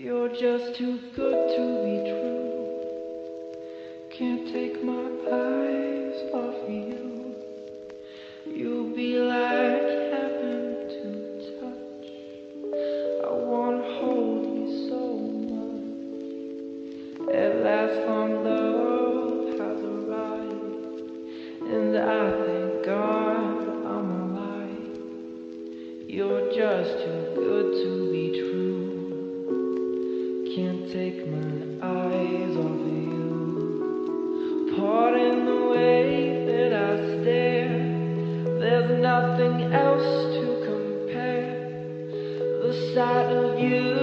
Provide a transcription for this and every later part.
You're just too good to be true. Can't take my eyes off you. You'll be like heaven to touch. I wanna hold you so much. At last, inside of you.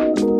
you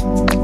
Bye.